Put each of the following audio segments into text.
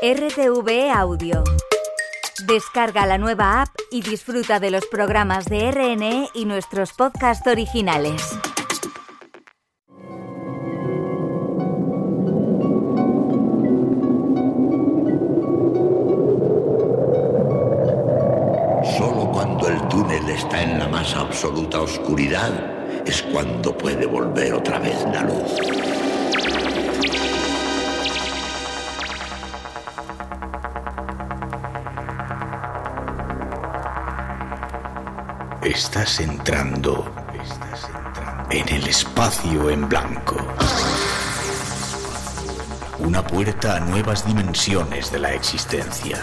RTV Audio. Descarga la nueva app y disfruta de los programas de RNE y nuestros podcasts originales. Solo cuando el túnel está en la más absoluta oscuridad es cuando puede volver otra vez la luz. Estás entrando en el espacio en blanco. Una puerta a nuevas dimensiones de la existencia.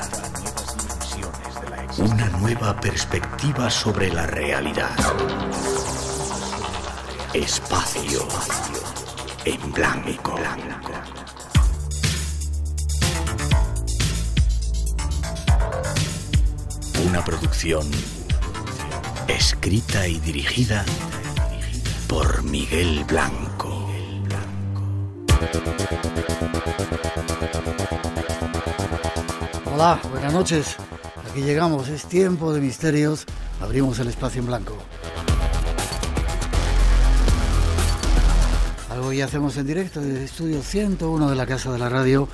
Una nueva perspectiva sobre la realidad. Espacio en blanco. Una producción escrita y dirigida por Miguel Blanco. Hola, buenas noches. Aquí llegamos, es tiempo de misterios. Abrimos el espacio en blanco. Algo ya hacemos en directo desde el estudio 101 de la Casa de la Radio,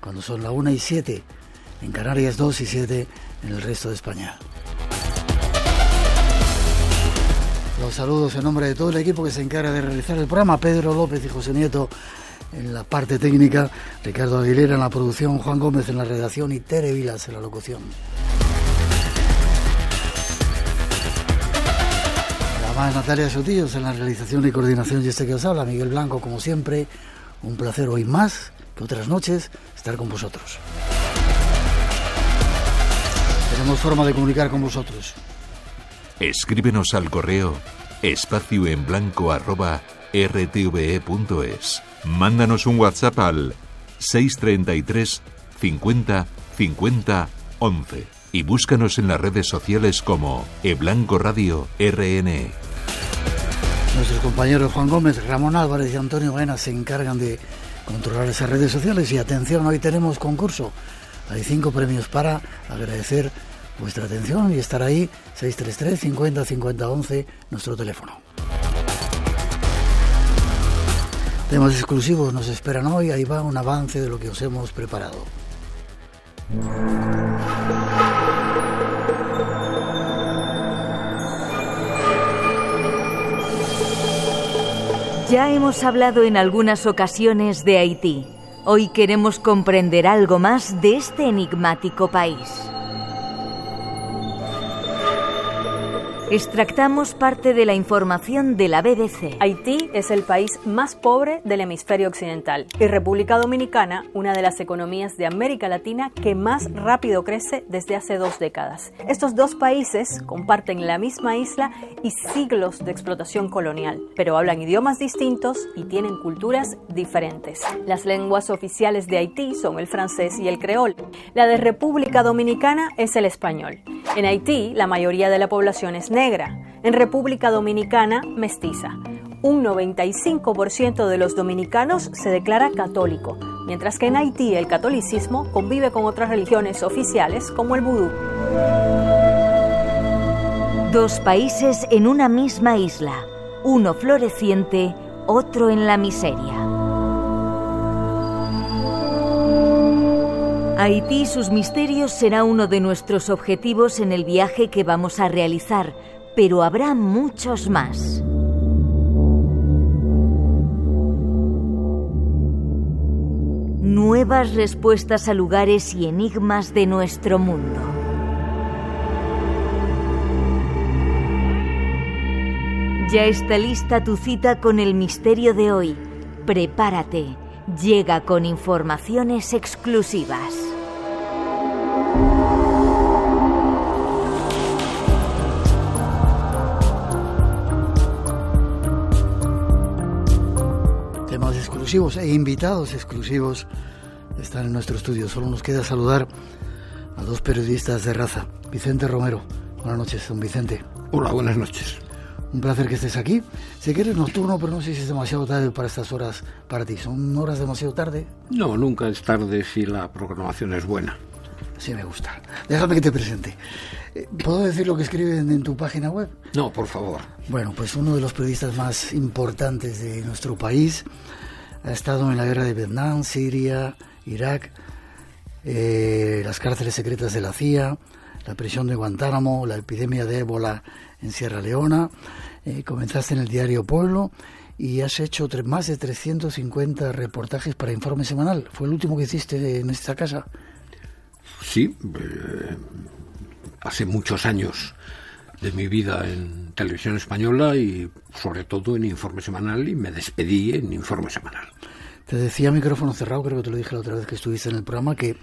cuando son la 1 y 7, en Canarias 2 y 7 en el resto de España. Los saludos en nombre de todo el equipo que se encarga de realizar el programa, Pedro López y José Nieto en la parte técnica, Ricardo Aguilera en la producción, Juan Gómez en la redacción y Tere Vilas en la locución. Además, Natalia Sotillos en la realización y coordinación y este que os habla, Miguel Blanco, como siempre, un placer hoy más que otras noches estar con vosotros. Tenemos forma de comunicar con vosotros. Escríbenos al correo espacio en blanco arroba rtve.es. Mándanos un WhatsApp al 633 50 50 11 y búscanos en las redes sociales como eBlanco Radio RNE. Nuestros compañeros Juan Gómez, Ramón Álvarez y Antonio Baena se encargan de controlar esas redes sociales y atención, hoy tenemos concurso. Hay cinco premios para agradecer vuestra atención y estar ahí 633 50 50 11 nuestro teléfono. Temas exclusivos nos esperan hoy, ahí va un avance de lo que os hemos preparado. Ya hemos hablado en algunas ocasiones de Haití. Hoy queremos comprender algo más de este enigmático país. Extractamos parte de la información de la BBC. Haití es el país más pobre del hemisferio occidental y República Dominicana una de las economías de América Latina que más rápido crece desde hace dos décadas. Estos dos países comparten la misma isla y siglos de explotación colonial, pero hablan idiomas distintos y tienen culturas diferentes. Las lenguas oficiales de Haití son el francés y el creol. La de República Dominicana es el español. En Haití, la mayoría de la población es negra. En República Dominicana, mestiza. Un 95% de los dominicanos se declara católico, mientras que en Haití el catolicismo convive con otras religiones oficiales como el vudú. Dos países en una misma isla, uno floreciente, otro en la miseria. Haití y sus misterios será uno de nuestros objetivos en el viaje que vamos a realizar, pero habrá muchos más. Nuevas respuestas a lugares y enigmas de nuestro mundo. Ya está lista tu cita con el misterio de hoy. Prepárate, llega con informaciones exclusivas. Exclusivos e invitados exclusivos están en nuestro estudio. Solo nos queda saludar a dos periodistas de raza. Vicente Romero. Buenas noches, don Vicente. Hola, buenas noches. Un placer que estés aquí. Sé que eres nocturno, pero no sé si es demasiado tarde para estas horas para ti. ¿Son horas demasiado tarde? No, nunca es tarde si la programación es buena. Sí, me gusta. Déjame que te presente. Eh, ¿Puedo decir lo que escriben en tu página web? No, por favor. Bueno, pues uno de los periodistas más importantes de nuestro país ha estado en la guerra de Vietnam, Siria, Irak, eh, las cárceles secretas de la CIA, la prisión de Guantánamo, la epidemia de ébola en Sierra Leona, eh, comenzaste en el diario Pueblo y has hecho más de 350 reportajes para Informe Semanal. ¿Fue el último que hiciste en esta casa? Sí, eh, hace muchos años de mi vida en televisión española y sobre todo en Informe Semanal y me despedí en Informe Semanal. Te decía micrófono cerrado, creo que te lo dije la otra vez que estuviste en el programa, que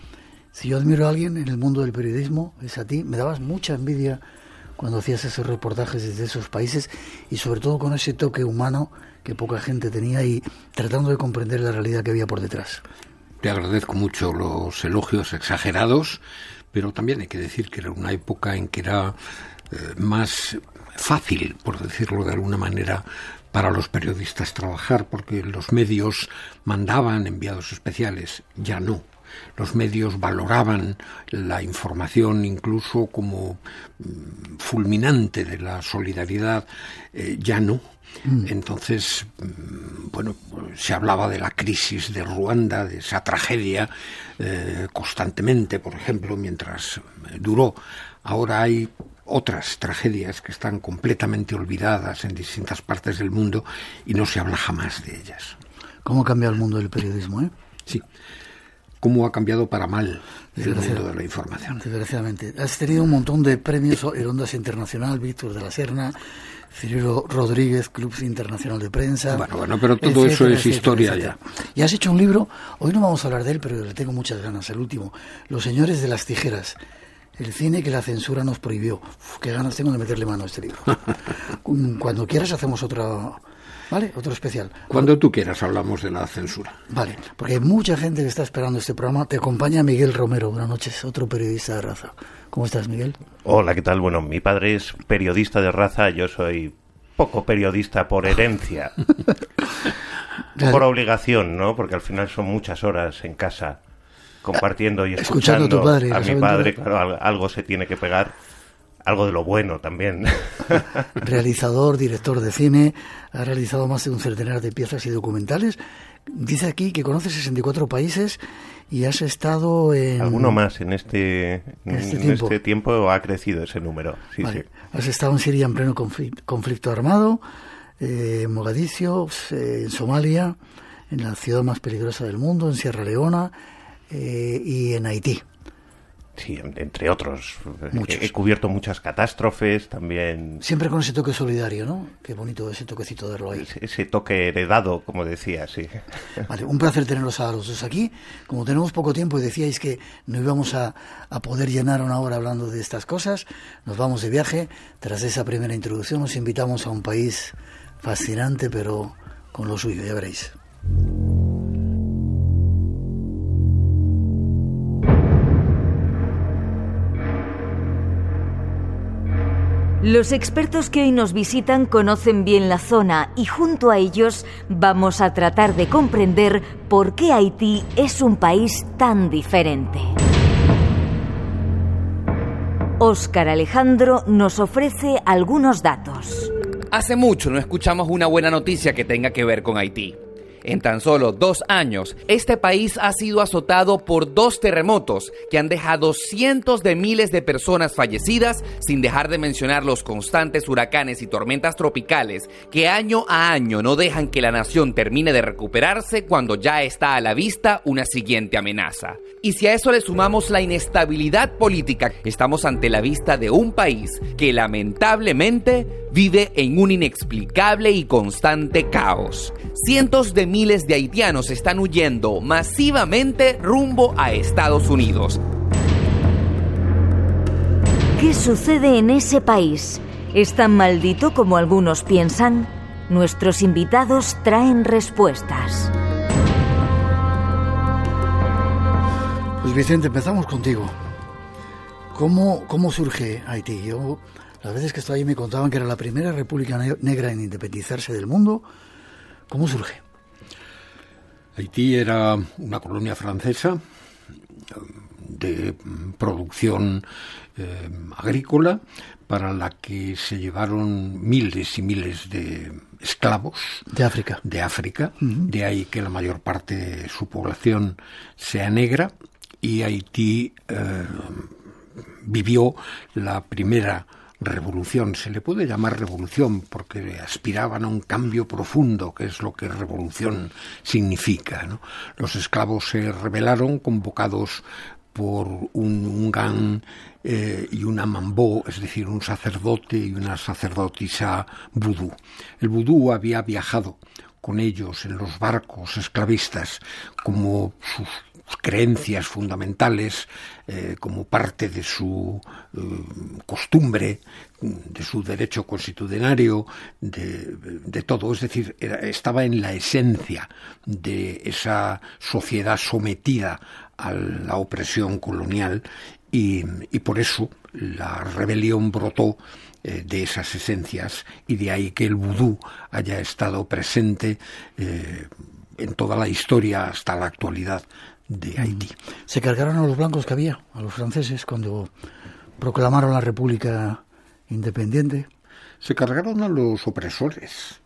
si yo admiro a alguien en el mundo del periodismo es a ti. Me dabas mucha envidia cuando hacías esos reportajes desde esos países y sobre todo con ese toque humano que poca gente tenía y tratando de comprender la realidad que había por detrás. Te agradezco mucho los elogios exagerados, pero también hay que decir que era una época en que era más fácil, por decirlo de alguna manera, para los periodistas trabajar, porque los medios mandaban enviados especiales, ya no los medios valoraban la información incluso como mm, fulminante de la solidaridad, eh, ya no. Mm. Entonces, mm, bueno, se hablaba de la crisis de Ruanda, de esa tragedia, eh, constantemente, por ejemplo, mientras eh, duró. Ahora hay otras tragedias que están completamente olvidadas en distintas partes del mundo y no se habla jamás de ellas. ¿Cómo cambia el mundo del periodismo? Eh? Sí cómo ha cambiado para mal el mundo de la información. Desgraciadamente. Has tenido un montón de premios, el Ondas Internacional, Víctor de la Serna, Cirilo Rodríguez, Club Internacional de Prensa. Bueno, bueno, pero todo eso es historia ya. Y has hecho un libro, hoy no vamos a hablar de él, pero le tengo muchas ganas, el último, Los Señores de las Tijeras. El cine que la censura nos prohibió. qué ganas tengo de meterle mano a este libro. Cuando quieras hacemos otra ¿Vale? Otro especial. Cuando tú quieras hablamos de la censura. Vale, porque hay mucha gente que está esperando este programa. Te acompaña Miguel Romero. Buenas noches, otro periodista de raza. ¿Cómo estás, Miguel? Hola, ¿qué tal? Bueno, mi padre es periodista de raza, yo soy poco periodista por herencia. por obligación, ¿no? Porque al final son muchas horas en casa compartiendo y escuchando, a, tu padre, a mi padre. Claro, algo se tiene que pegar algo de lo bueno también. Realizador, director de cine, ha realizado más de un centenar de piezas y documentales. Dice aquí que conoce 64 países y has estado en... Alguno más en este, este, este tiempo. ha crecido ese número. Sí, sí. Has estado en Siria en pleno conflicto, armado, eh, en Mogadiscio, eh, en Somalia, en la ciudad más peligrosa del mundo, en Sierra Leona eh, y en Haití. Sí, entre otros. He, cubierto muchas catástrofes también. Siempre con ese toque solidario, ¿no? Qué bonito ese toquecito de ahí. Ese, toque heredado, como decía, sí. Vale, un placer tenerlos a los dos aquí. Como tenemos poco tiempo y decíais que no íbamos a, a poder llenar una hora hablando de estas cosas, nos vamos de viaje. Tras esa primera introducción nos invitamos a un país fascinante, pero con lo suyo, ya veréis. Los expertos que hoy nos visitan conocen bien la zona y junto a ellos vamos a tratar de comprender por qué Haití es un país tan diferente. Óscar Alejandro nos ofrece algunos datos. Hace mucho no escuchamos una buena noticia que tenga que ver con Haití. En tan solo dos años, este país ha sido azotado por dos terremotos que han dejado cientos de miles de personas fallecidas, sin dejar de mencionar los constantes huracanes y tormentas tropicales que año a año no dejan que la nación termine de recuperarse cuando ya está a la vista una siguiente amenaza. Y si a eso le sumamos la inestabilidad política, estamos ante la vista de un país que lamentablemente vive en un inexplicable y constante caos. Cientos de miles de haitianos están huyendo masivamente rumbo a Estados Unidos. ¿Qué sucede en ese país? ¿Es tan maldito como algunos piensan? Nuestros invitados traen respuestas. Pues Vicente, empezamos contigo. ¿Cómo, cómo surge Haití? Yo Las veces que estoy allí me contaban que era la primera república negra en independizarse del mundo. ¿Cómo surge? Haití era una colonia francesa de producción eh, agrícola para la que se llevaron miles y miles de esclavos de África. De África, de ahí que la mayor parte de su población sea negra y Haití eh, vivió la primera revolución. Se le puede llamar revolución porque aspiraban a un cambio profundo, que es lo que revolución significa. Los esclavos se rebelaron convocados por un, un eh, y una mambó, es decir, un sacerdote y una sacerdotisa vudú. El vudú había viajado con ellos en los barcos esclavistas como sus creencias fundamentales eh, como parte de su eh, costumbre, de su derecho constitucionario, de, todo. Es decir, estaba en la esencia de esa sociedad sometida a la opresión colonial y, por eso la rebelión brotó eh, de esas esencias y de ahí que el vudú haya estado presente en toda la historia hasta la actualidad de Haití. ¿Se cargaron a los blancos que había, a los franceses, cuando proclamaron la República Independiente? Se cargaron a los opresores,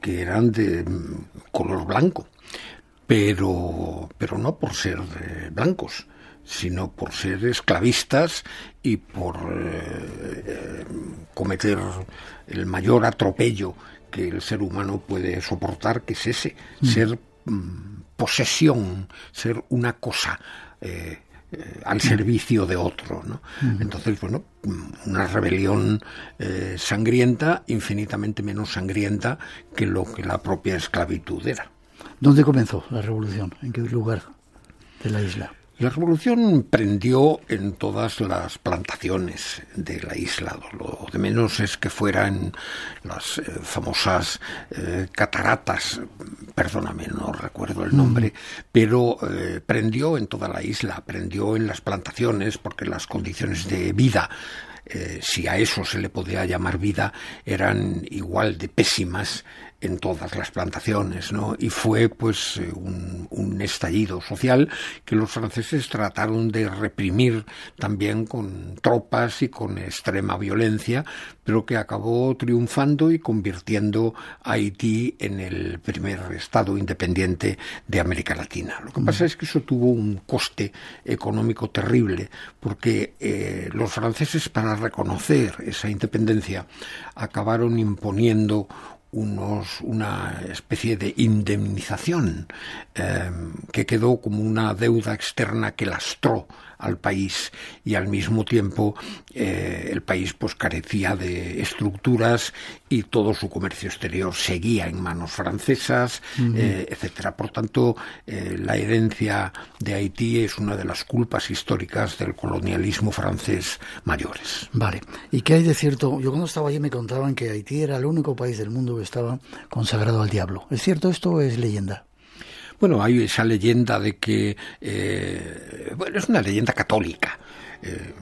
que eran de mm, color blanco, pero, pero no por ser eh, blancos, sino por ser esclavistas y por eh, eh, cometer el mayor atropello que el ser humano puede soportar, que es ese, mm. ser mm, posesión, ser una cosa eh, eh, al servicio de otro. ¿no? Entonces, bueno, una rebelión eh, sangrienta, infinitamente menos sangrienta que lo que la propia esclavitud era. ¿Dónde comenzó la revolución? ¿En qué lugar de la isla? La revolución prendió en todas las plantaciones de la isla. Lo de menos es que fueran las eh, famosas eh, cataratas, perdóname, no recuerdo el nombre, mm. pero eh, prendió en toda la isla, prendió en las plantaciones porque las condiciones de vida si a eso se le podía llamar vida, eran igual de pésimas en todas las plantaciones, ¿no? Y fue pues eh, un, un, estallido social que los franceses trataron de reprimir también con tropas y con extrema violencia, pero que acabó triunfando y convirtiendo a Haití en el primer estado independiente de América Latina. Lo que pasa es que eso tuvo un coste económico terrible, porque eh, los franceses para reconocer esa independencia acabaron imponiendo unos, una especie de indemnización eh, que quedó como una deuda externa que lastró al país y al mismo tiempo eh, el país pues carecía de estructuras y todo su comercio exterior seguía en manos francesas, eh, etcétera. Por tanto, eh, la herencia de Haití es una de las culpas históricas del colonialismo francés mayores. Vale. ¿Y qué hay de cierto? Yo cuando estaba allí me contaban que Haití era el único país del mundo que estaba consagrado al diablo. ¿Es cierto esto o es leyenda? Bueno, hay esa leyenda de que, eh, bueno, es una leyenda católica. Eh,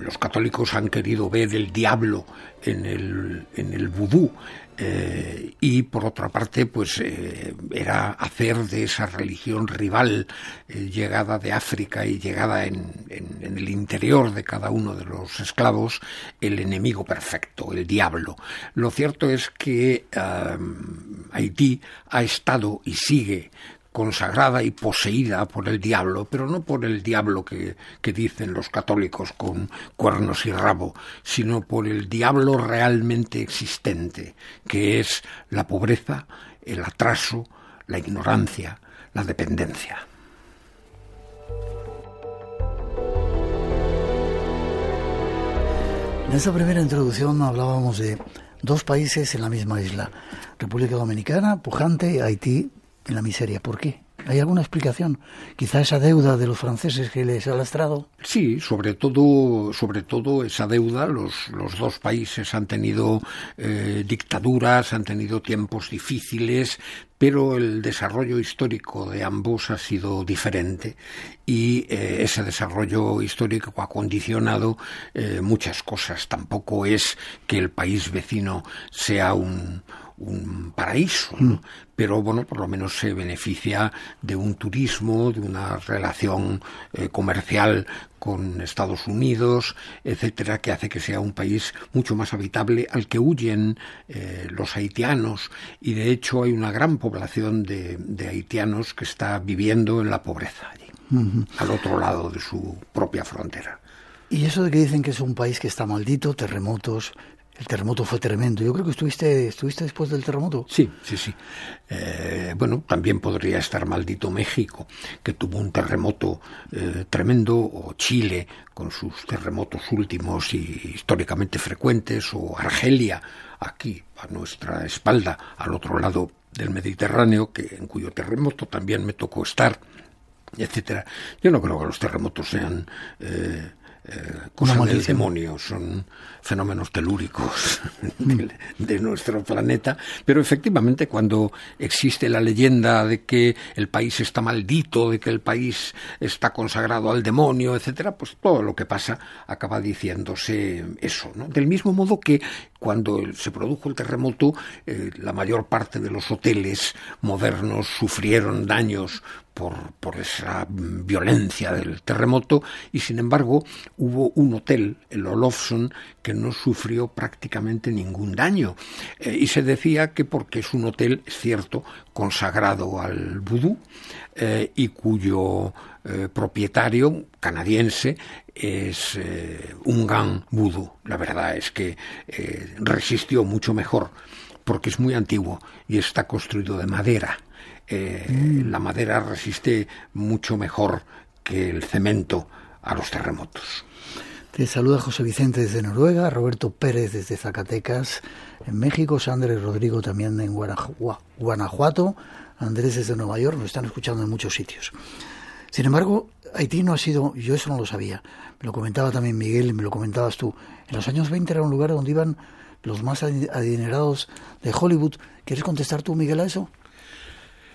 los católicos han querido ver el diablo en el, en el vudú eh, y por otra parte pues era hacer de esa religión rival llegada de África y llegada en, en, el interior de cada uno de los esclavos el enemigo perfecto, el diablo. Lo cierto es que Haití ha estado y sigue consagrada y poseída por el diablo, pero no por el diablo que, dicen los católicos con cuernos y rabo, sino por el diablo realmente existente, que es la pobreza, el atraso, la ignorancia, la dependencia. En esta primera introducción hablábamos de dos países en la misma isla, República Dominicana, pujante, Haití, en la miseria. ¿Por qué? ¿Hay alguna explicación? Quizá esa deuda de los franceses que les ha lastrado. Sí, sobre todo, sobre todo esa deuda. Los, los dos países han tenido eh, dictaduras, han tenido tiempos difíciles, pero el desarrollo histórico de ambos ha sido diferente y eh, ese desarrollo histórico ha condicionado eh, muchas cosas. Tampoco es que el país vecino sea un, un paraíso, mm. pero bueno, por lo menos se beneficia de un turismo, de una relación eh, comercial con Estados Unidos, etcétera, que hace que sea un país mucho más habitable al que huyen eh, los haitianos y de hecho hay una gran población de, haitianos que está viviendo en la pobreza allí, al otro lado de su propia frontera. Y eso de que dicen que es un país que está maldito, terremotos, el terremoto fue tremendo. Yo creo que estuviste, estuviste después del terremoto. Sí, sí, sí. Eh, bueno, también podría estar maldito México, que tuvo un terremoto eh, tremendo, o Chile, con sus terremotos últimos y históricamente frecuentes, o Argelia, aquí, a nuestra espalda, al otro lado del Mediterráneo, que en cuyo terremoto también me tocó estar, etcétera. Yo no creo que los terremotos sean eh, eh, cosa del demonio, son fenómenos telúricos de, nuestro planeta, pero efectivamente cuando existe la leyenda de que el país está maldito, de que el país está consagrado al demonio, etcétera, pues todo lo que pasa acaba diciéndose eso, ¿no? Del mismo modo que cuando se produjo el terremoto, eh, la mayor parte de los hoteles modernos sufrieron daños por, esa violencia del terremoto y sin embargo hubo un hotel, el Olofsson, que no sufrió prácticamente ningún daño. Eh, y se decía que porque es un hotel, es cierto, consagrado al vudú eh, y cuyo eh, propietario canadiense es un gan vudú. La verdad es que resistió mucho mejor porque es muy antiguo y está construido de madera. Mm. La madera resiste mucho mejor que el cemento a los terremotos. Te saluda José Vicente desde Noruega, Roberto Pérez desde Zacatecas, en México, Sandra Rodrigo también en Guanajuato, Andrés desde Nueva York, nos están escuchando en muchos sitios. Sin embargo, Haití no ha sido, yo eso no lo sabía, me lo comentaba también Miguel y me lo comentabas tú, en los años 20 era un lugar donde iban los más adinerados de Hollywood. ¿Quieres contestar tú, Miguel, a eso?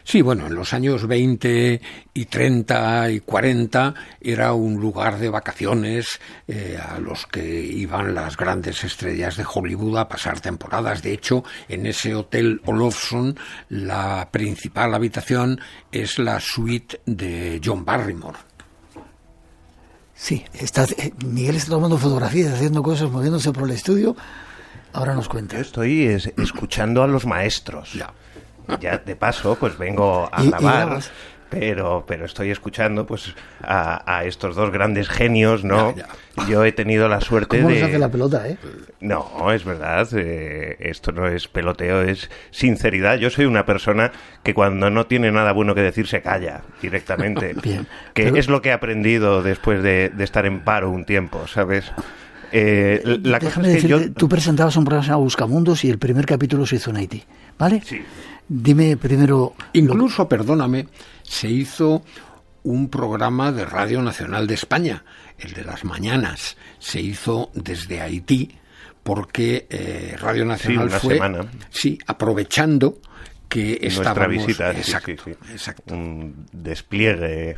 Sí, bueno, en los años 20 y 30 y 40 era un lugar de vacaciones eh, a los que iban las grandes estrellas de Hollywood a pasar temporadas. De hecho, en ese hotel Olofsson la principal habitación es la suite de John Barrymore. Sí, está, eh, Miguel está tomando fotografías, haciendo cosas, moviéndose por el estudio. Ahora nos cuenta. Yo estoy escuchando a los maestros. Ya ya de paso, pues vengo a grabar. pero, pero estoy escuchando pues a, estos dos grandes genios, ¿no? Yo he tenido la suerte ¿Cómo de... hace la pelota, eh? No, es verdad, eh, esto no es peloteo, es sinceridad. Yo soy una persona que cuando no tiene nada bueno que decir se calla directamente. Bien. Que es lo que he aprendido después de, estar en paro un tiempo, ¿sabes? Eh, la Déjame decirte, tú presentabas un programa Buscamundos y el primer capítulo se hizo en Haití, ¿vale? Sí. Dime primero. Incluso, perdóname, se hizo un programa de Radio Nacional de España, el de las mañanas. Se hizo desde Haití porque eh, Radio Nacional fue. Sí, aprovechando que Nuestra visita, exacto, un despliegue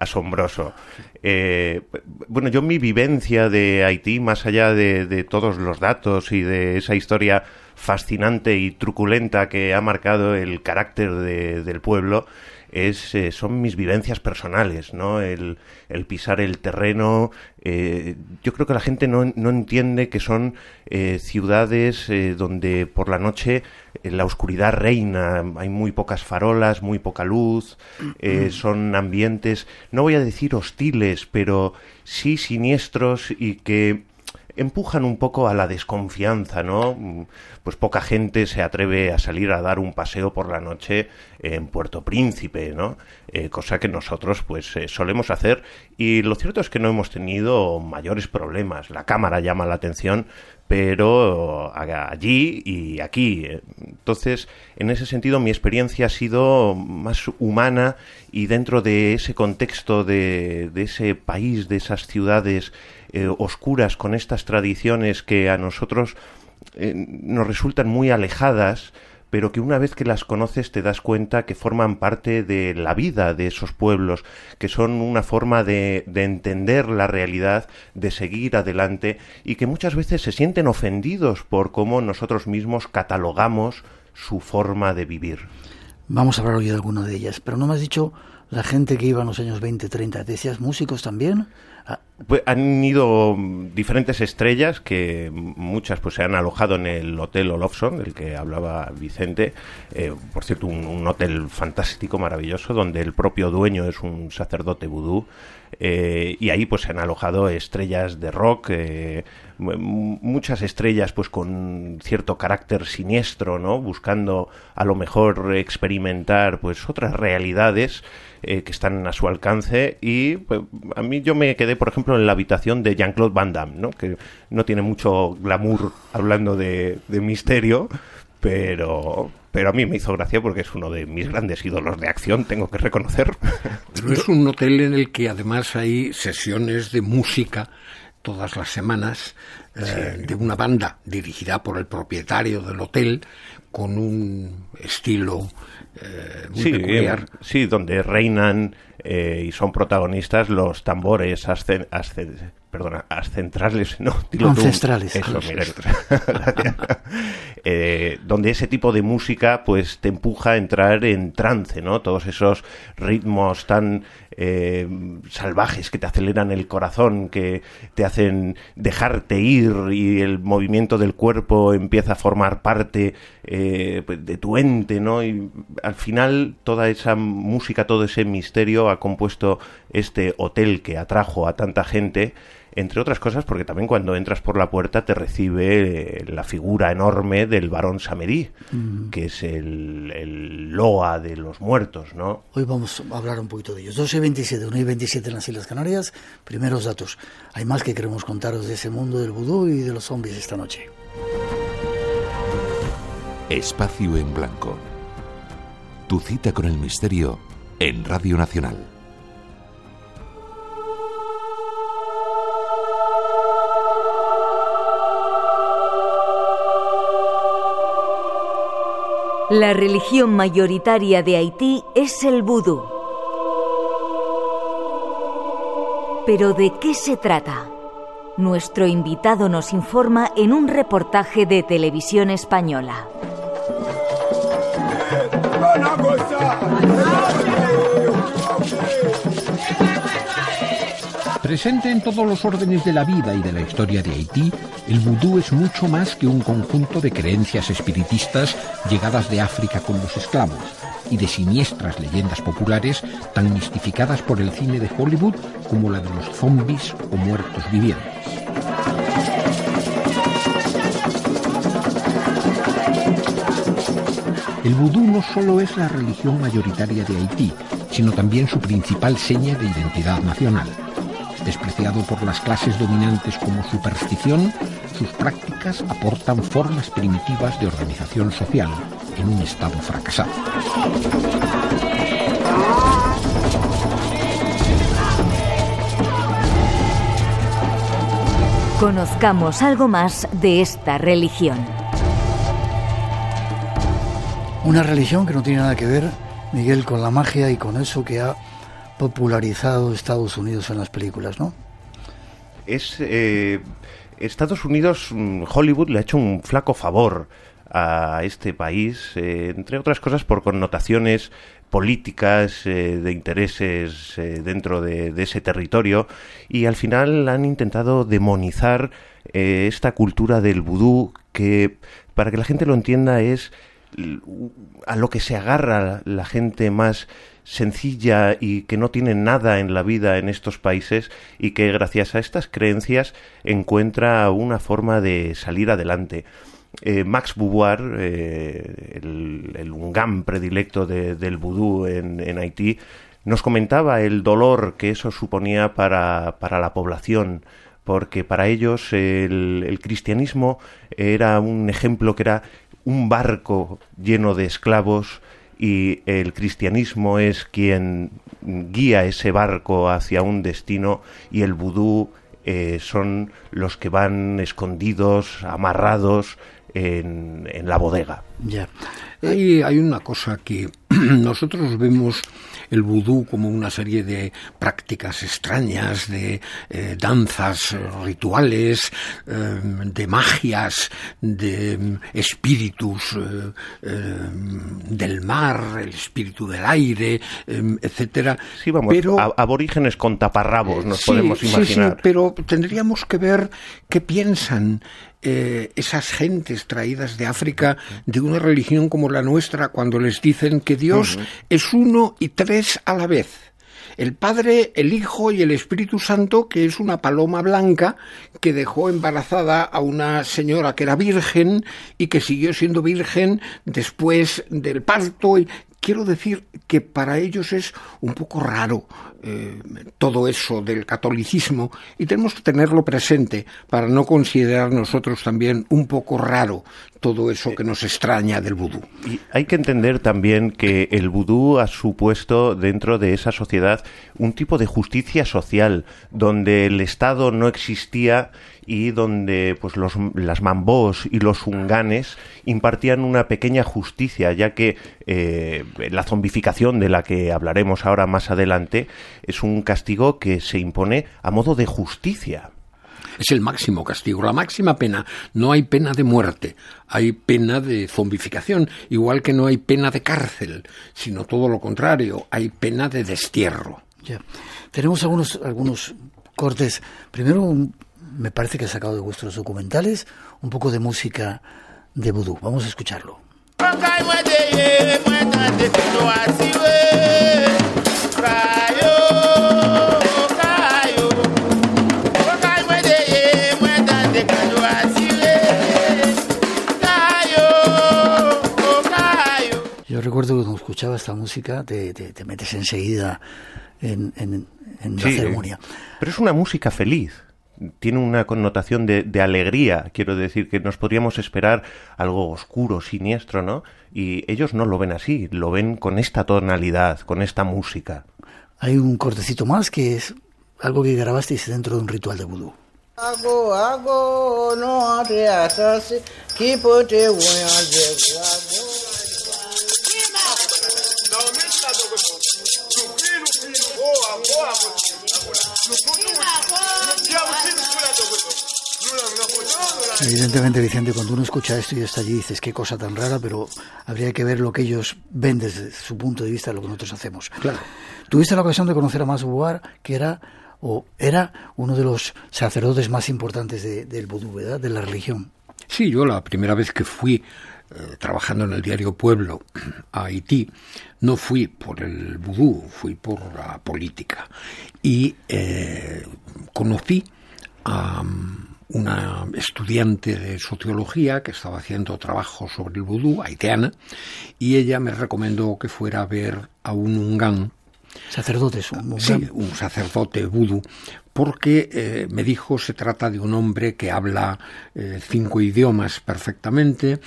asombroso. Eh, bueno, yo mi vivencia de Haití, más allá de, todos los datos y de esa historia fascinante y truculenta que ha marcado el carácter del pueblo, es, eh, son mis vivencias personales, ¿no? El, pisar el terreno. Eh, yo creo que la gente no, no entiende que son eh, ciudades donde por la noche la oscuridad reina, hay muy pocas farolas, muy poca luz, son ambientes, no voy a decir hostiles, pero sí siniestros y que empujan un poco a la desconfianza, ¿no? Pues poca gente se atreve a salir a dar un paseo por la noche en Puerto Príncipe, ¿no? Eh, cosa que nosotros pues eh, solemos hacer y lo cierto es que no hemos tenido mayores problemas. La cámara llama la atención, pero allí y aquí. Entonces, en ese sentido, mi experiencia ha sido más humana y dentro de ese contexto de, ese país, de esas ciudades eh, oscuras con estas tradiciones que a nosotros eh, nos resultan muy alejadas, pero que una vez que las conoces te das cuenta que forman parte de la vida de esos pueblos, que son una forma de, entender la realidad, de seguir adelante y que muchas veces se sienten ofendidos por cómo nosotros mismos catalogamos su forma de vivir. Vamos a hablar hoy de alguna de ellas, pero no me has dicho la gente que iba en los años 20, 30. ¿Decías músicos también? Ah. Pues han ido diferentes estrellas que muchas pues se han alojado en el hotel Olofsson del que hablaba Vicente eh, por cierto un, hotel fantástico maravilloso donde el propio dueño es un sacerdote vudú eh, y ahí pues se han alojado estrellas de rock eh, muchas estrellas pues con cierto carácter siniestro no buscando a lo mejor experimentar pues otras realidades eh, que están a su alcance y pues, a mí yo me quedé, por ejemplo, en la habitación de Jean-Claude Van Damme, ¿no? que no tiene mucho glamour hablando de, misterio, pero, pero a mí me hizo gracia porque es uno de mis grandes ídolos de acción, tengo que reconocer. Pero es un hotel en el que además hay sesiones de música todas las semanas eh, de una banda dirigida por el propietario del hotel con un estilo eh, muy peculiar. Eh, sí, donde reinan y son protagonistas los tambores perdona, ascentrales, no, ancestrales. Eso, eh, donde ese tipo de música pues te empuja a entrar en trance, ¿no? Todos esos ritmos tan eh, salvajes que te aceleran el corazón, que te hacen dejarte ir y el movimiento del cuerpo empieza a formar parte eh, pues, de tu ente, ¿no? Y al final toda esa música, todo ese misterio ha compuesto este hotel que atrajo a tanta gente entre otras cosas porque también cuando entras por la puerta te recibe eh, la figura enorme del barón Samedí, mm. que es el, Loa de los muertos, ¿no? Hoy vamos a hablar un poquito de ellos. 12 y 27, 1 y 27 en las Islas Canarias. Primeros datos. Hay más que queremos contaros de ese mundo del vudú y de los zombies esta noche. Espacio en Blanco. Tu cita con el misterio en Radio Nacional. La religión mayoritaria de Haití es el vudú. Pero ¿de qué se trata? Nuestro invitado nos informa en un reportaje de televisión española. Presente en todos los órdenes de la vida y de la historia de Haití, el vudú es mucho más que un conjunto de creencias espiritistas llegadas de África con los esclavos y de siniestras leyendas populares tan mistificadas por el cine de Hollywood como la de los zombies o muertos vivientes. El vudú no solo es la religión mayoritaria de Haití, sino también su principal seña de identidad nacional. Despreciado por las clases dominantes como superstición, sus prácticas aportan formas primitivas de organización social en un estado fracasado. Conozcamos algo más de esta religión. Una religión que no tiene nada que ver, Miguel, con la magia y con eso que ha popularizado Estados Unidos en las películas, ¿no? Es eh, Estados Unidos, mm, Hollywood le ha hecho un flaco favor a este país, eh, entre otras cosas por connotaciones políticas, eh, de intereses dentro de, ese territorio, y al final han intentado demonizar esta cultura del vudú que, para que la gente lo entienda, es a lo que se agarra la gente más sencilla y que no tiene nada en la vida en estos países y que gracias a estas creencias encuentra una forma de salir adelante. Eh, Max Beauvoir, eh, el, el predilecto del vudú en, en, Haití, nos comentaba el dolor que eso suponía para, para la población, porque para ellos el, cristianismo era un ejemplo que era un barco lleno de esclavos y el cristianismo es quien guía ese barco hacia un destino y el vudú eh, son los que van escondidos, amarrados en, en la bodega. Ya. Hay, hay una cosa que nosotros vemos el vudú como una serie de prácticas extrañas, de eh, danzas rituales, eh, de magias, de mm, espíritus eh, del mar, el espíritu del aire, etcétera. Sí, vamos, pero, aborígenes con taparrabos, nos podemos imaginar. Sí, pero tendríamos que ver qué piensan esas gentes traídas de África de una religión como la nuestra cuando les dicen que Dios es uno y tres a la vez. El Padre, el Hijo y el Espíritu Santo, que es una paloma blanca que dejó embarazada a una señora que era virgen y que siguió siendo virgen después del parto. Y quiero decir que para ellos es un poco raro eh, todo eso del catolicismo y tenemos que tenerlo presente para no considerar nosotros también un poco raro todo eso que nos extraña del vudú. Hay que entender también que el vudú ha supuesto dentro de esa sociedad un tipo de justicia social donde el Estado no existía y donde pues los, las mambós y los unganes impartían una pequeña justicia, ya que eh, la zombificación de la que hablaremos ahora más adelante es un castigo que se impone a modo de justicia. Es el máximo castigo, la máxima pena. No hay pena de muerte, hay pena de zombificación, igual que no hay pena de cárcel, sino todo lo contrario, hay pena de destierro. Ya. Tenemos algunos, algunos cortes. Primero, me parece que ha sacado de vuestros documentales un poco de música de vudú. Vamos a escucharlo. Yo recuerdo que cuando escuchaba esta música te, te, metes enseguida en, en, en la ceremonia. Pero es una música feliz tiene una connotación de, de, alegría, quiero decir que nos podríamos esperar algo oscuro, siniestro, ¿no? Y ellos no lo ven así, lo ven con esta tonalidad, con esta música. Hay un cortecito más que es algo que grabasteis dentro de un ritual de vudú. Evidentemente, Vicente, cuando uno escucha esto y está allí, dices qué cosa tan rara, pero habría que ver lo que ellos ven desde su punto de vista de lo que nosotros hacemos. Claro. Tuviste la ocasión de conocer a Mas que era o era uno de los sacerdotes más importantes del vudú, ¿verdad? De la religión. Sí, yo la primera vez que fui eh, trabajando en el diario Pueblo a Haití, no fui por el vudú, fui por la política. Y eh, conocí a una estudiante de sociología que estaba haciendo trabajo sobre el vudú, haitiana, y ella me recomendó que fuera a ver a un ungán. Sacerdote, un Sí, un sacerdote vudú, porque eh, me dijo se trata de un hombre que habla eh, cinco idiomas perfectamente,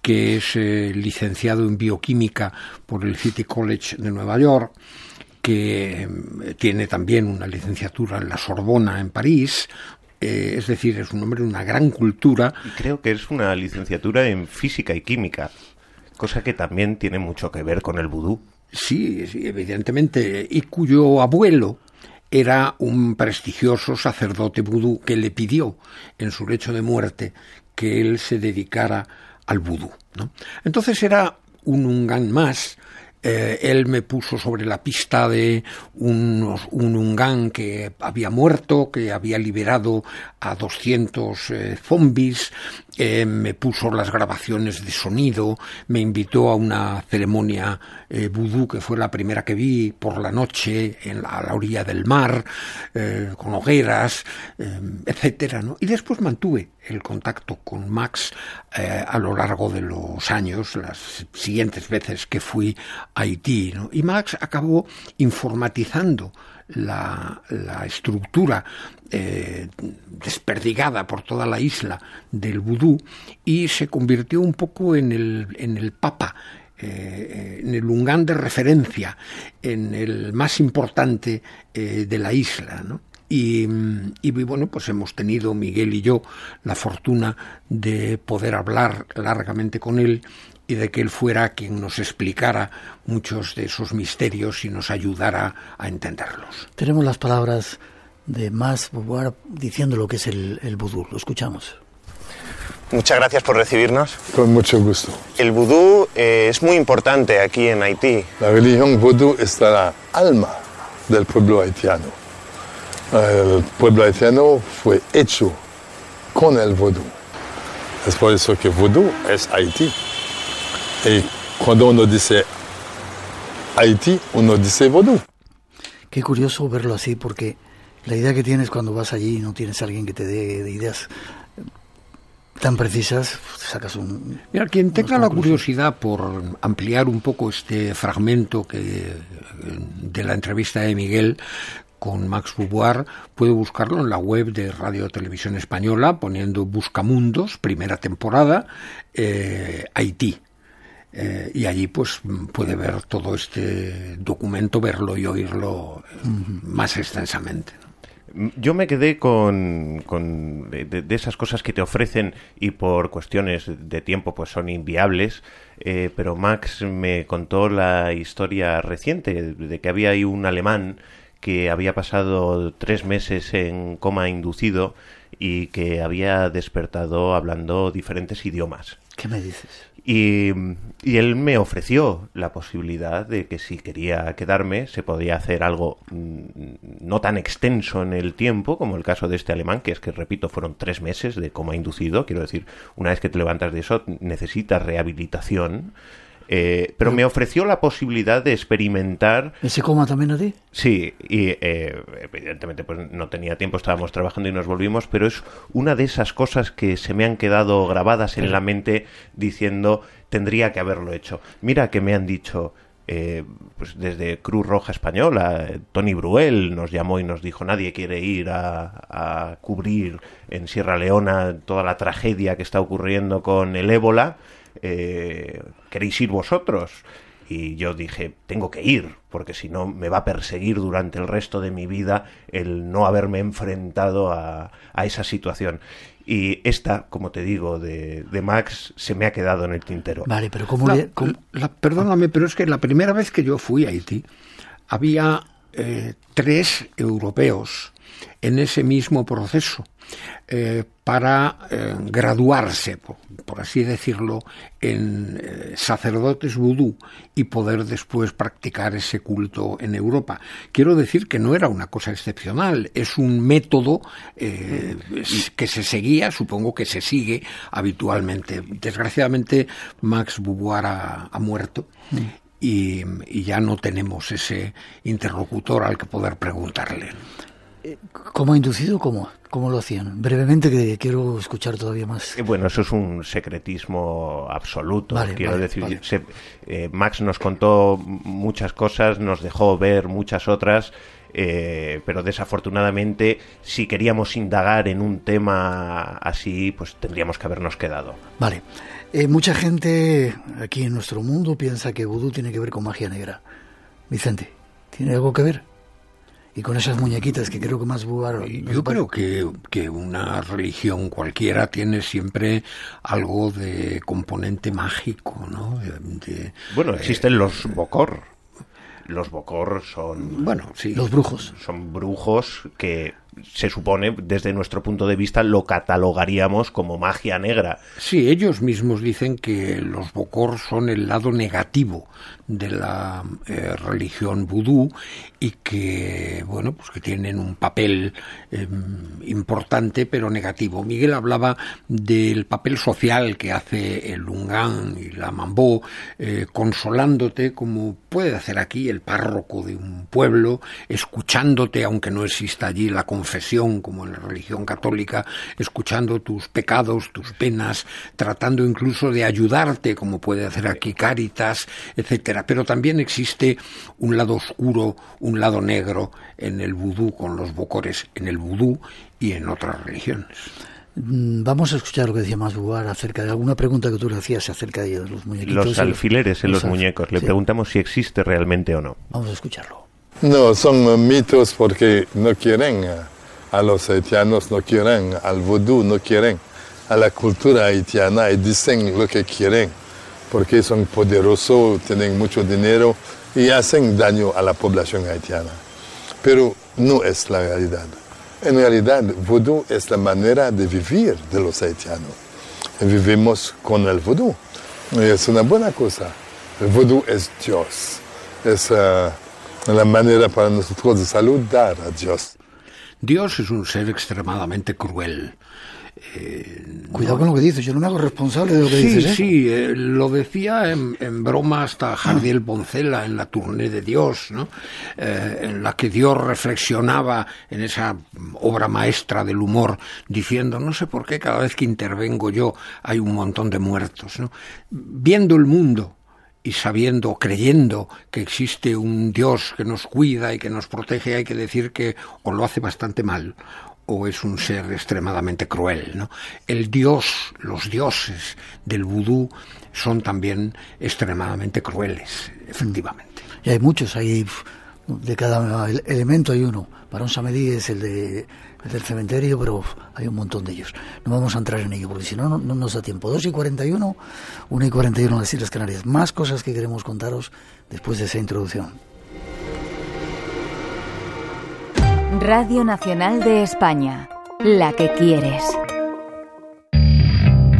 que es eh, licenciado en bioquímica por el City College de Nueva York, que tiene también una licenciatura en la Sorbona en París, eh, es decir, es un hombre de una gran cultura. Y creo que es una licenciatura en física y química, cosa que también tiene mucho que ver con el vudú. Sí, sí, evidentemente, y cuyo abuelo era un prestigioso sacerdote vudú que le pidió en su lecho de muerte que él se dedicara al vudú. ¿no? Entonces era un ungán más eh, él me puso sobre la pista de un Ungán que había muerto, que había liberado a 200 eh, zombies, eh, me puso las grabaciones de sonido, me invitó a una ceremonia eh, vudú que fue la primera que vi por la noche en la, a la orilla del mar, eh, con hogueras, etcétera, ¿no? Y después mantuve el contacto con Max a lo largo de los años, las siguientes veces que fui a Haití, ¿no? Y Max acabó informatizando la, estructura eh, desperdigada por toda la isla del vudú y se convirtió un poco en el, en el papa eh, en el lungán de referencia, en el más importante eh, de la isla. Y, y, bueno, pues hemos tenido, Miguel y yo, la fortuna de poder hablar largamente con él y de que él fuera quien nos explicara muchos de esos misterios y nos ayudara a entenderlos. Tenemos las palabras de Mas Beauvoir diciendo lo que es el, el vudú. Lo escuchamos. Muchas gracias por recibirnos. Con mucho gusto. El vudú eh, es muy importante aquí en Haití. La religión vudú es la alma del pueblo haitiano. El pueblo haitiano fue hecho con el vudú. Es por eso que vudú es Haití. Y cuando uno dice Haití, uno dice vudú. Qué curioso verlo así, porque la idea que tienes cuando vas allí y no tienes a alguien que te dé de ideas tan precisas, sacas un... Mira, quien tenga la curiosidad por ampliar un poco este fragmento que, de la entrevista de Miguel con Max Beauvoir, puede buscarlo en la web de Radio Televisión Española poniendo Buscamundos, primera temporada, eh, Haití. Eh, y allí pues puede ver todo este documento, verlo y oírlo más extensamente. Yo me quedé con, con de, esas cosas que te ofrecen y por cuestiones de tiempo pues son inviables, eh, pero Max me contó la historia reciente de que había ahí un alemán que había pasado tres meses en coma inducido y que había despertado hablando diferentes idiomas. ¿Qué me dices? Y, él me ofreció la posibilidad de que si quería quedarme se podía hacer algo mm, no tan extenso en el tiempo como el caso de este alemán, que es que, repito, fueron tres meses de coma inducido. Quiero decir, una vez que te levantas de eso necesitas rehabilitación. Eh, pero me ofreció la posibilidad de experimentar. ¿Ese coma también a ti? Sí, y eh, evidentemente pues no tenía tiempo, estábamos trabajando y nos volvimos, pero es una de esas cosas que se me han quedado grabadas en la mente diciendo tendría que haberlo hecho. Mira que me han dicho. Eh, pues desde Cruz Roja Española, Tony Bruel nos llamó y nos dijo nadie quiere ir a, a cubrir en Sierra Leona toda la tragedia que está ocurriendo con el ébola eh, ¿queréis ir vosotros? Y yo dije, tengo que ir, porque si no me va a perseguir durante el resto de mi vida el no haberme enfrentado a, esa situación. Y esta, como te digo, de, Max se me ha quedado en el tintero. Vale, pero ¿cómo, perdóname, pero es que la primera vez que yo fui a Haití había eh, tres europeos en ese mismo proceso. Eh, para eh, graduarse, por, así decirlo, en eh, sacerdotes vudú y poder después practicar ese culto en Europa. Quiero decir que no era una cosa excepcional, es un método que se seguía, supongo que se sigue habitualmente. Desgraciadamente, Max Beauvoir ha, muerto. Y ya no tenemos ese interlocutor al que poder preguntarle. ¿Cómo ha inducido? ¿Cómo? ¿Cómo lo hacían? Brevemente, que quiero escuchar todavía más. Eh, bueno, eso es un secretismo absoluto. quiero decir, eh, Max nos contó muchas cosas, nos dejó ver muchas otras. Eh, pero desafortunadamente si queríamos indagar en un tema así, pues tendríamos que habernos quedado. Vale. mucha gente aquí en nuestro mundo piensa que vudú tiene que ver con magia negra. Vicente, ¿tiene algo que ver? Y con esas muñequitas que creo que más Yo creo que, que, una religión cualquiera tiene siempre algo de componente mágico, ¿no? bueno, existen los Bokor. Los Bokor son... Bueno, sí. Los brujos. Son brujos que se supone, desde nuestro punto de vista, lo catalogaríamos como magia negra. Sí, ellos mismos dicen que los Bokor son el lado negativo de la eh, religión vudú y que, bueno, pues que tienen un papel em, importante pero negativo. Miguel hablaba del papel social que hace el Lungán y la Mambó, eh, consolándote como puede hacer aquí el párroco de un pueblo, escuchándote, aunque no exista allí la confesión como en la religión católica, escuchando tus pecados, tus penas, tratando incluso de ayudarte, como puede hacer aquí Cáritas, etcétera etcétera. Pero también existe un lado oscuro, un lado negro en el vudú, con los bocores en el vudú y en otras religiones. Mm, vamos a escuchar lo que decía Masbuar acerca de alguna pregunta que tú le hacías acerca de los muñequitos. Los alfileres en los, muñecos. Le preguntamos si existe realmente o no. Vamos a escucharlo. No, son mitos porque no quieren a los haitianos, no quieren al vudú, no quieren a la cultura haitiana y dicen lo que quieren porque son poderosos, tienen mucho dinero y hacen daño a la población haitiana. Pero no es la realidad. En realidad, vudú es la manera de vivir de los haitianos. Vivimos con el vudú. Es una buena cosa. El vudú es Dios. Es uh, la manera para nosotros de saludar a Dios. Dios es un ser extremadamente cruel. Eh, Cuidado con lo que dices, yo no me hago responsable de lo que dices. ¿eh? Sí, eh, lo decía en, broma hasta Jardiel Poncela en la Tournée de Dios, ¿no? en la que Dios reflexionaba en esa obra maestra del humor, diciendo, no sé por qué cada vez que intervengo yo hay un montón de muertos. ¿no? Viendo el mundo, y sabiendo, creyendo que existe un Dios que nos cuida y que nos protege, hay que decir que o lo hace bastante mal o es un ser extremadamente cruel. ¿no? El dios, los dioses del vudú son también extremadamente crueles, efectivamente. Y hay muchos, hay de cada elemento hay uno. Para un Samedí es el, de, del cementerio, pero hay un montón de ellos. No vamos a entrar en ello, porque si no, no, nos da tiempo. 2 y 41, 1 y 41 en las Islas Canarias. Más cosas que queremos contaros después de esa introducción. Radio Nacional de España, la que quieres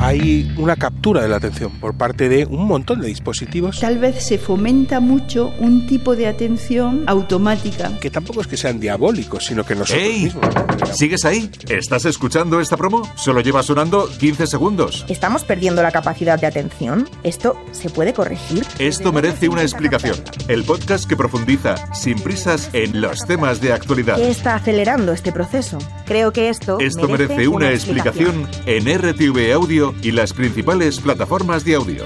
hay una captura de la atención por parte de un montón de dispositivos. Tal vez se fomenta mucho un tipo de atención automática. Que tampoco es que sean diabólicos, sino que nosotros ¡Ey! mismos. ¿Sigues ahí? ¿Estás escuchando esta promo? Solo lleva sonando 15 segundos. ¿Estamos perdiendo la capacidad de atención? ¿Esto se puede corregir? Esto merece una explicación. El podcast que profundiza, sin prisas, en los temas de actualidad. ¿Qué está acelerando este proceso? Creo que esto. Esto merece, una, explicación en RTV Audio y las principales plataformas de audio.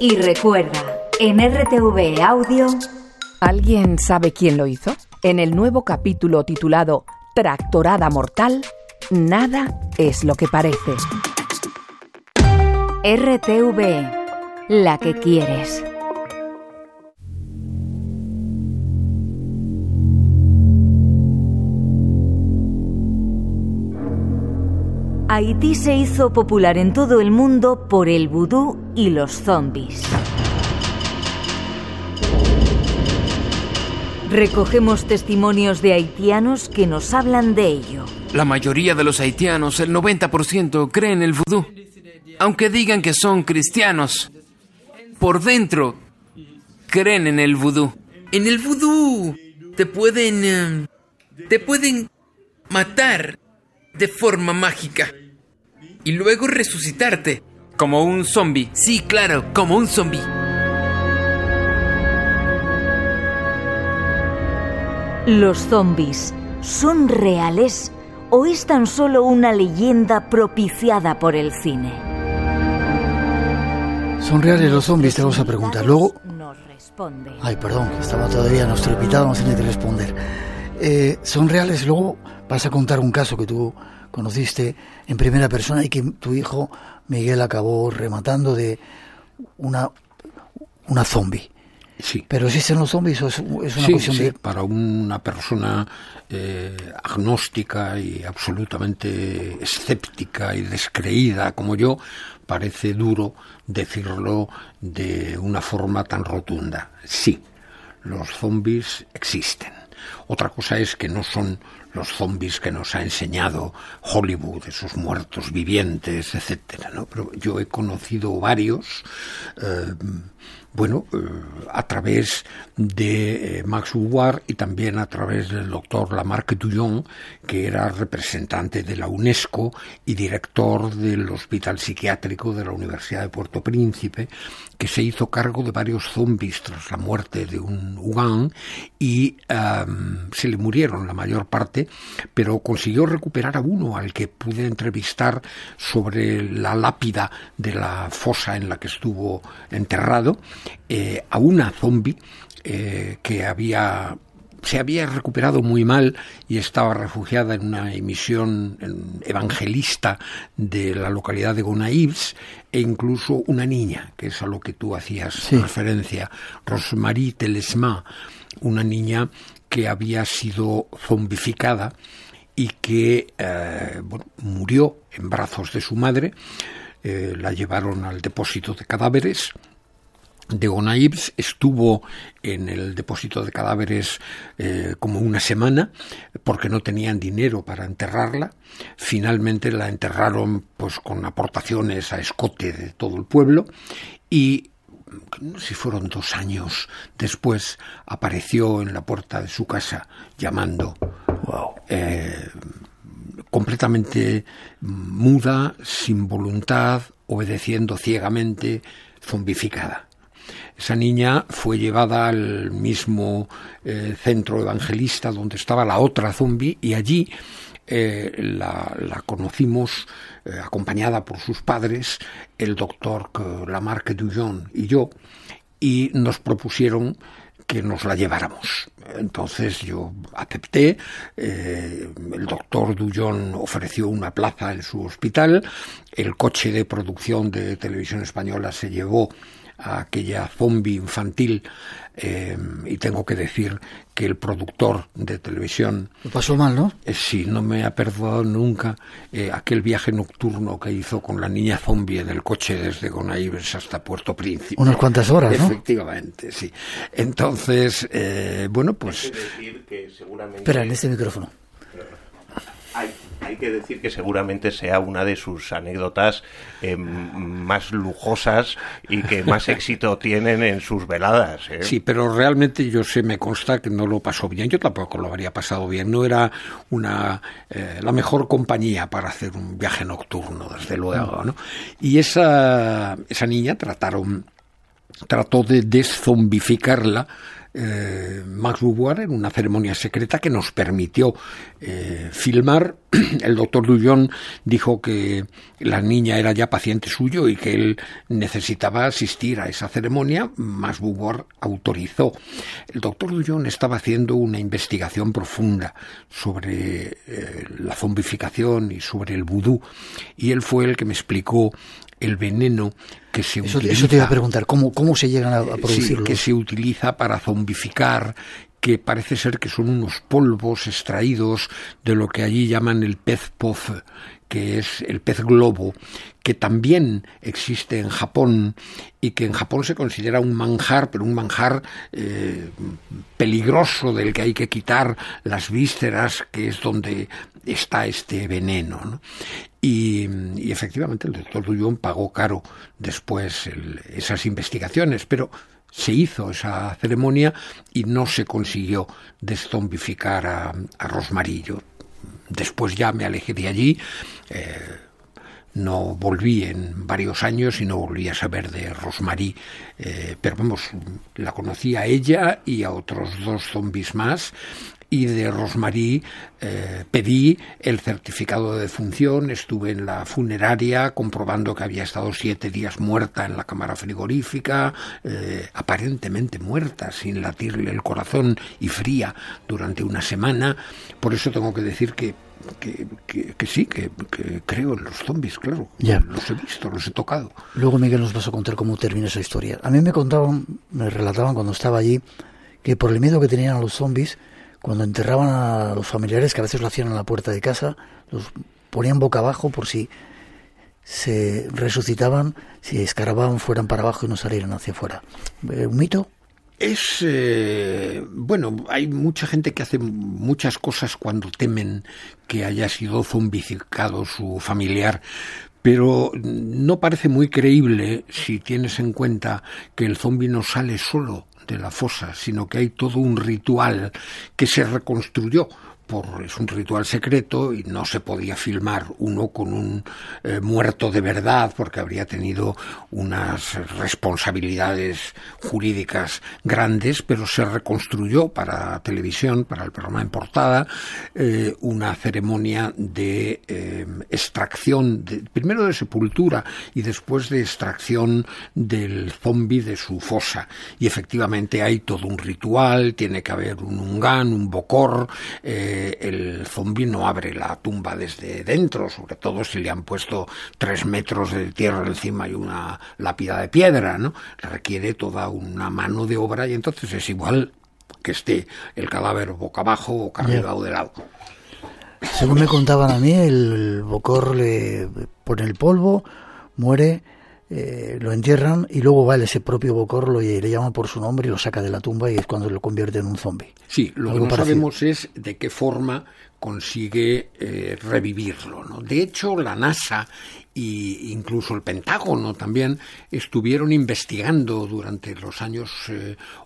Y recuerda, en RTV Audio... ¿Alguien sabe quién lo hizo? En el nuevo capítulo titulado Tractorada Mortal, nada es lo que parece. RTV, la que quieres. Haití se hizo popular en todo el mundo por el vudú y los zombies. Recogemos testimonios de haitianos que nos hablan de ello. La mayoría de los haitianos, el 90%, creen el vudú. Aunque digan que son cristianos, por dentro creen en el vudú. En el vudú te pueden... Eh, te pueden matar de forma mágica. Y luego resucitarte. Como un zombie. Sí, claro, como un zombie. ¿Los zombies son reales o es tan solo una leyenda propiciada por el cine? ¿Son reales los zombies? Te vamos a preguntar. Luego... Ay, perdón, estaba todavía nuestro invitado, no tiene que responder. Eh, ¿Son reales? Luego vas a contar un caso que tú conociste en primera persona y que tu hijo Miguel acabó rematando de una, una zombie. Sí. Pero existen los zombies o es, una cuestión sí. de. Para una persona eh, agnóstica y absolutamente escéptica y descreída como yo, parece duro decirlo de una forma tan rotunda. Sí, los zombies existen. Otra cosa es que no son los zombies que nos ha enseñado Hollywood, esos muertos vivientes, etcétera, ¿no? Pero yo he conocido varios, eh, bueno, eh, a través de eh, Max Uguard y también a través del doctor Lamarck Duyon, que era representante de la UNESCO y director del Hospital Psiquiátrico de la Universidad de Puerto Príncipe, que se hizo cargo de varios zombies tras la muerte de un Ugan y se le murieron la mayor parte, pero consiguió recuperar a uno al que pude entrevistar sobre la lápida de la fosa en la que estuvo enterrado, eh, a una zombie eh, que había se había recuperado muy mal y estaba refugiada en una emisión evangelista de la localidad de Gonaïves e incluso una niña, que es a lo que tú hacías referencia, Rosemarie Telesma, una niña que había sido zombificada y que eh, murió en brazos de su madre. Eh, la llevaron al depósito de cadáveres de Gonaibs estuvo en el depósito de cadáveres eh, como una semana porque no tenían dinero para enterrarla. Finalmente la enterraron pues con aportaciones a escote de todo el pueblo y si fueron dos años después apareció en la puerta de su casa llamando. Eh, completamente muda, sin voluntad, obedeciendo ciegamente, zombificada. Esa niña fue llevada al mismo eh, centro evangelista donde estaba la otra zombie y allí eh, la, conocimos eh, acompañada por sus padres, el doctor Lamarck Dujon y yo, y nos propusieron que nos la lleváramos. Entonces yo acepté, el doctor Dujon ofreció una plaza en su hospital, el coche de producción de televisión española se llevó a aquella zombie infantil eh, y tengo que decir que el productor de televisión lo pasó mal no eh, sí no me ha perdonado nunca eh, aquel viaje nocturno que hizo con la niña zombie en el coche desde Gonaibes hasta Puerto Príncipe. Unas cuantas horas ¿no? efectivamente sí. Entonces bueno pues espera en este micrófono hay que decir que seguramente sea una de sus anécdotas eh, más lujosas y que más éxito tienen en sus veladas. ¿eh? Sí, pero realmente yo sé, me consta que no lo pasó bien. Yo tampoco lo habría pasado bien. No era una eh, la mejor compañía para hacer un viaje nocturno, desde luego. ¿no? Y esa, esa niña trataron trató de deszombificarla eh, Max Beauvoir en una ceremonia secreta que nos permitió eh, filmar. El doctor Dullon dijo que la niña era ya paciente suyo y que él necesitaba asistir a esa ceremonia. Max Beauvoir autorizó. El doctor Dullon estaba haciendo una investigación profunda sobre eh, la zombificación y sobre el vudú y él fue el que me explicó el veneno que se eso, utiliza. Eso te iba a preguntar, ¿cómo, cómo se llegan a, a producirlo? que se utiliza para zombificar, que parece ser que son unos polvos extraídos de lo que allí llaman el pez poz, que es el pez globo, que también existe en Japón y que en Japón se considera un manjar, pero un manjar eh, peligroso del que hay que quitar las vísceras, que es donde está este veneno. ¿no? Y, efectivamente el doctor Dullón pagó caro después esas investigaciones, pero se hizo esa ceremonia y no se consiguió deszombificar a, a Rosmarillo. Después ya me alejé de allí. Eh, no volví en varios años y no volví a saber de Rosmarie, eh, pero vamos, la conocí a ella y a otros dos zombies más y de Rosmarie eh, pedí el certificado de defunción, estuve en la funeraria comprobando que había estado siete días muerta en la cámara frigorífica, eh, aparentemente muerta, sin latirle el corazón y fría durante una semana. Por eso tengo que decir que que, que, sí, que, creo en los zombies, claro. Ya. Los he visto, los he tocado. Luego Miguel nos vas a contar cómo termina esa historia. A mí me contaban, me relataban cuando estaba allí, que por el miedo que tenían a los zombies, cuando enterraban a los familiares, que a veces lo hacían en la puerta de casa, los ponían boca abajo por si se resucitaban, si escarababan, fueran para abajo y no salieran hacia afuera. Eh, ¿Un mito? Es, eh, bueno, hay mucha gente que hace muchas cosas cuando temen que haya sido zombificado su familiar, pero no parece muy creíble si tienes en cuenta que el zombi no sale solo de la fosa, sino que hay todo un ritual que se reconstruyó por, es un ritual secreto y no se podía filmar uno con un eh, muerto de verdad porque habría tenido unas responsabilidades jurídicas grandes, pero se reconstruyó para televisión, para el programa en portada, eh, una ceremonia de eh, extracción, de, primero de sepultura y después de extracción del zombi de su fosa. Y efectivamente hay todo un ritual, tiene que haber un ungán, un bocor, el zombi no abre la tumba desde dentro, sobre todo si le han puesto tres metros de tierra encima y una lápida de piedra, ¿no? Requiere toda una mano de obra y entonces es igual que esté el cadáver boca abajo o arriba o de lado. Según me contaban a mí, el bocor le pone el polvo, muere, eh, lo entierran y luego va ese propio Bocor y le llama por su nombre y lo saca de la tumba y es cuando lo convierte en un zombie. Sí, lo que no sabemos es de qué forma consigue eh, revivirlo. ¿no? De hecho, la NASA y incluso el Pentágono también estuvieron investigando durante los años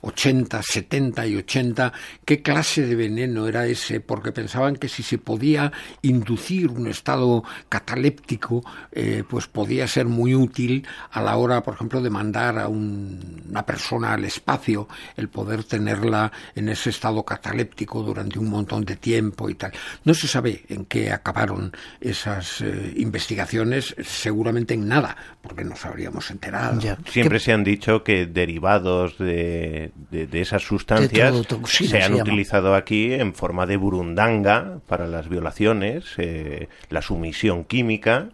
80, eh, 70 y 80 qué clase de veneno era ese, porque pensaban que si se podía inducir un estado cataléptico, eh, pues podía ser muy útil a la hora, por ejemplo, de mandar a una persona al espacio, el poder tenerla en ese estado cataléptico durante un montón de tiempo y tal. No se sabe en qué acabaron esas eh, investigaciones seguramente en nada, porque nos habríamos enterado. Siempre se han dicho que derivados de, de, esas sustancias se han utilizado aquí en forma de burundanga para las violaciones, eh, la sumisión química.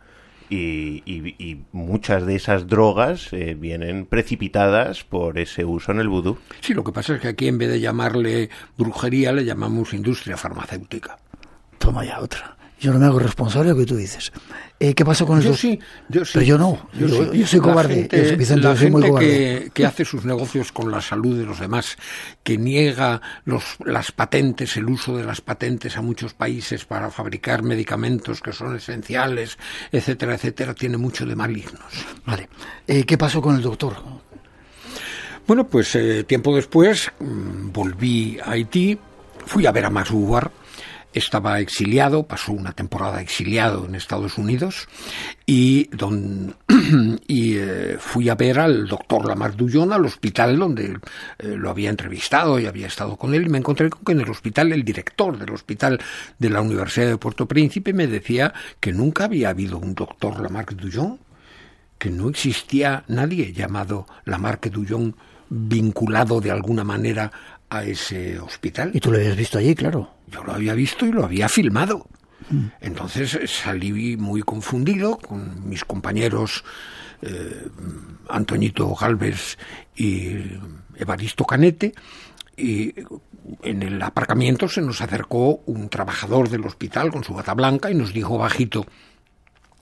Y, y, muchas de esas drogas eh, vienen precipitadas por ese uso en el vudú. Sí, lo que pasa es que aquí en vez de llamarle brujería le llamamos industria farmacéutica. Toma ya otra. Yo no me hago responsable de lo que tú dices. Eh, ¿Qué pasó con yo esos? Sí, yo sí. Pero yo no. Yo, soy cobarde. la gente Que, hace sus negocios con la salud de los demás, que niega los, las patentes, el uso de las patentes a muchos países para fabricar medicamentos que son esenciales, etcétera, etcétera, tiene mucho de malignos. Vale. Eh, ¿Qué pasó con el doctor? Bueno, pues eh, tiempo después mm, volví a Haití, fui a ver a Max estaba exiliado, pasó una temporada exiliado en Estados Unidos y, don, y eh, fui a ver al doctor Lamar Dullon al hospital donde eh, lo había entrevistado y había estado con él y me encontré con que en el hospital el director del hospital de la Universidad de Puerto Príncipe me decía que nunca había habido un doctor Lamarck Dullon, que no existía nadie llamado Lamarck Dullon vinculado de alguna manera a ese hospital. ¿Y tú lo habías visto allí, claro? Yo lo había visto y lo había filmado. Mm. Entonces salí muy confundido con mis compañeros eh, Antoñito Galvez y Evaristo Canete y en el aparcamiento se nos acercó un trabajador del hospital con su bata blanca y nos dijo bajito,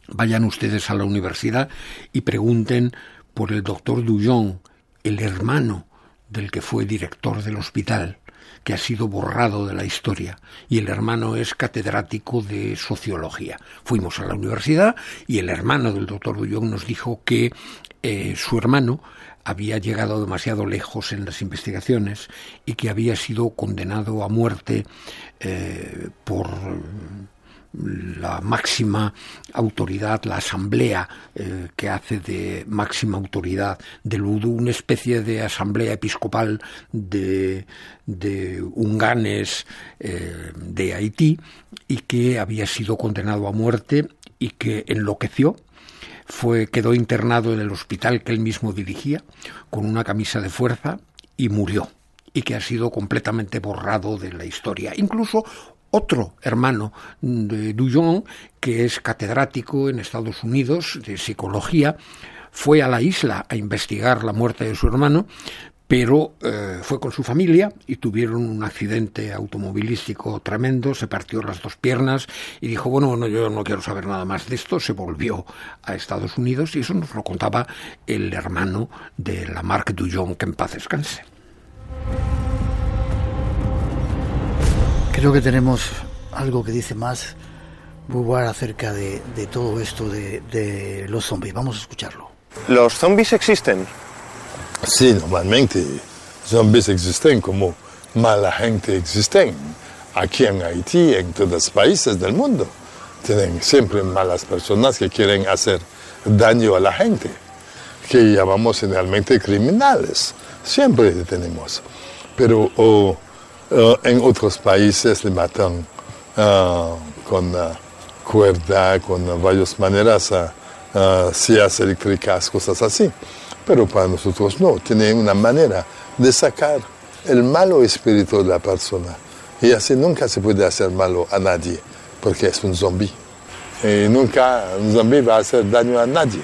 vayan ustedes a la universidad y pregunten por el doctor Dullon, el hermano del que fue director del hospital, que ha sido borrado de la historia, y el hermano es catedrático de sociología. Fuimos a la universidad y el hermano del doctor Dullón nos dijo que eh, su hermano había llegado demasiado lejos en las investigaciones y que había sido condenado a muerte eh, por la máxima autoridad, la asamblea eh, que hace de máxima autoridad del Udú, una especie de asamblea episcopal de, de unganes eh, de Haití y que había sido condenado a muerte y que enloqueció fue quedó internado en el hospital que él mismo dirigía con una camisa de fuerza y murió y que ha sido completamente borrado de la historia. Incluso otro hermano de Dujon, que es catedrático en Estados Unidos de psicología, fue a la isla a investigar la muerte de su hermano, pero eh, fue con su familia y tuvieron un accidente automovilístico tremendo, se partió las dos piernas y dijo, bueno, bueno, yo no quiero saber nada más de esto, se volvió a Estados Unidos y eso nos lo contaba el hermano de la Marc Dujon, que en paz descanse. Creo que tenemos algo que dice más Beauvoir acerca de, de todo esto de, de, los zombies. Vamos a escucharlo. ¿Los zombies existen? Sí, normalmente zombies existen como mala gente existen. aquí en Haití, en todos los países del mundo. Tienen siempre malas personas que quieren hacer daño a la gente, que llamamos generalmente criminales. Siempre tenemos. Pero o, o en otros países le matan ah, con ah, cuerda, con varias maneras, sillas eléctricas, cosas así. Pero para nosotros no, tiene una manera de sacar el malo espíritu de la persona. Y así nunca se puede hacer malo a nadie, porque es un zombie. Y nunca un zombie va a hacer daño a nadie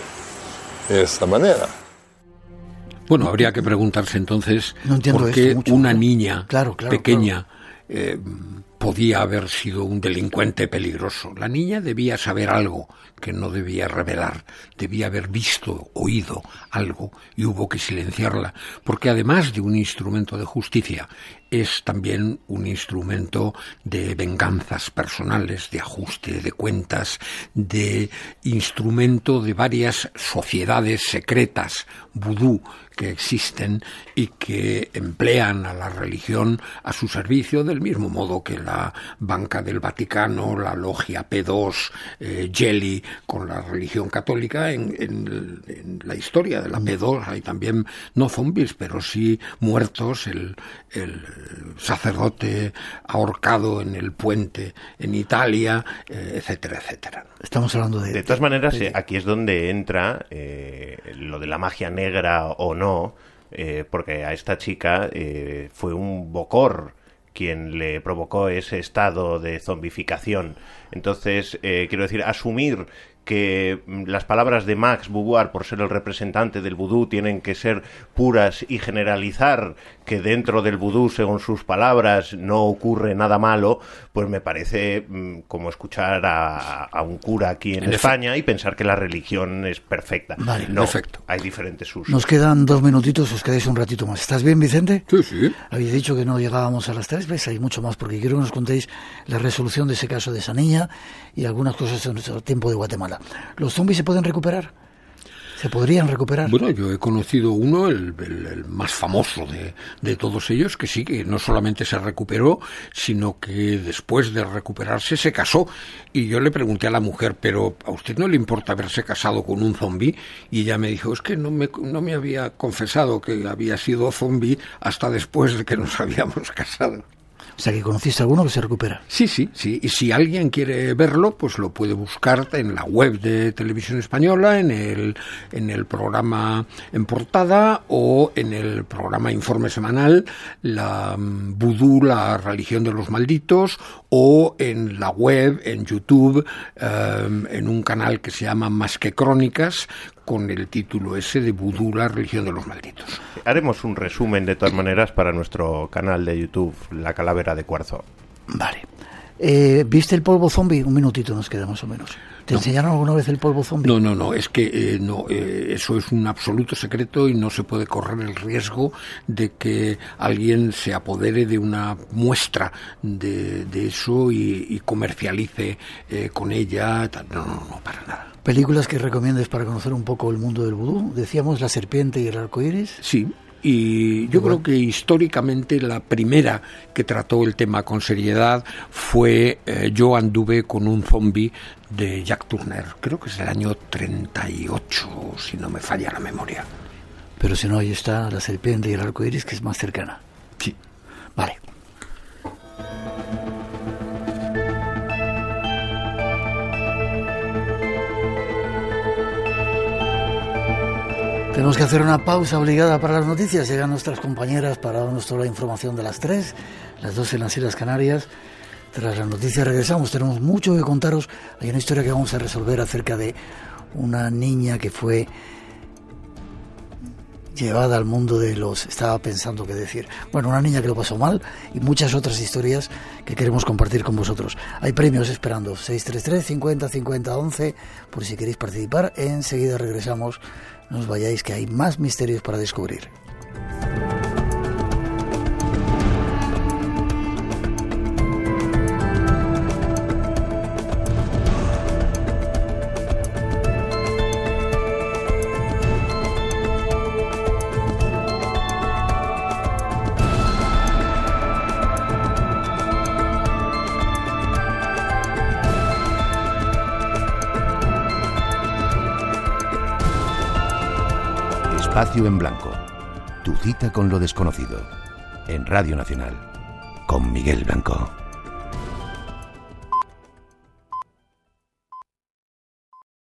de esta manera. Bueno, habría que preguntarse entonces por qué una niña claro, claro, pequeña eh, podía haber sido un delincuente peligroso. La niña debía saber algo que no debía revelar, debía haber visto, oído algo y hubo que silenciarla, porque además de un instrumento de justicia, es también un instrumento de venganzas personales, de ajuste de cuentas, de instrumento de varias sociedades secretas, vudú, que existen y que emplean a la religión a su servicio del mismo modo que la Banca del Vaticano, la Logia P2, eh, Jelly con la religión católica. En, la historia de la P2 hay también no zombies pero sí muertos el sacerdote ahorcado en el puente en Italia, eh, etcétera, etcétera. Estamos hablando de... De todas maneras, eh, aquí es donde entra eh, lo de la magia negra o no, porque a esta chica fue un bocor quien le provocó ese estado de zombificación. Entonces, quiero decir, asumir que mm, las palabras de Max Beauvoir, por ser el representante del vudú, tienen que ser puras y generalizar que dentro del vudú, según sus palabras, no ocurre nada malo, pues me parece mm, como escuchar a, un cura aquí en, España y pensar que la religión es perfecta. Vale, no, hay diferentes usos. Nos quedan dos minutitos, os quedáis un ratito más. ¿Estás bien, Vicente? Sí, sí. Habéis dicho que no llegábamos a las tres, veces, Hay mucho más, porque quiero que nos contéis la resolución de ese caso de esa niña y algunas cosas en nuestro tiempo de Guatemala. ¿Los zombies se pueden recuperar? ¿Se podrían recuperar? Bueno, yo he conocido uno, el, más famoso de, de, todos ellos, que sí, que no solamente se recuperó, sino que después de recuperarse se casó. Y yo le pregunté a la mujer, pero ¿a usted no le importa haberse casado con un zombi? Y ella me dijo, es que no me, no me había confesado que había sido zombi hasta después de que nos habíamos casado. O sea, que conociste alguno que se recupera. Sí, sí, sí. Y si alguien quiere verlo, pues lo puede buscar en la web de Televisión Española, en el, en el programa en portada o en el programa Informe Semanal, la Vudú, la religión de los malditos, o en la web, en YouTube, em, en un canal que se llama Más que Crónicas, con el título ese de Vudú, la religión de los malditos. Haremos un resumen de todas maneras para nuestro canal de YouTube, La Calavera de Cuarzo. Vale. Eh, ¿Viste el polvo zombie? Un minutito nos queda más o menos. ¿Te enseñaron alguna vez el polvo zombie? No, no, no, es que eh, no, eh, eso es un absoluto secreto y no se puede correr el riesgo de que alguien se apodere de una muestra de, eso y, comercialice con ella. No, no, no, para nada. ¿Películas que recomiendes para conocer un poco el mundo del vudú? Decíamos La serpiente y el arco iris. Sí, y yo creo que históricamente la primera que trató el tema con seriedad fue eh, Yo anduve con un zombie de Jack Turner. Creo que es del año 38, si no me falla la memoria. Pero si no, ahí está La serpiente y el arco iris, que es más cercana. Sí. Vale. Tenemos que hacer una pausa obligada para las noticias. Llegan nuestras compañeras para darnos toda la información de las tres, las dos en las Islas Canarias. Tras las noticias regresamos. Tenemos mucho que contaros. Hay una historia que vamos a resolver acerca de una niña que fue llevada al mundo de los... Estaba pensando qué decir. Bueno, una niña que lo pasó mal y muchas otras historias que queremos compartir con vosotros. Hay premios esperando. 633 50 50 11 por si queréis participar. Enseguida regresamos no os vayáis que hay más misterios para descubrir. Espacio en Blanco. Tu cita con lo desconocido. En Radio Nacional. Con Miguel Blanco.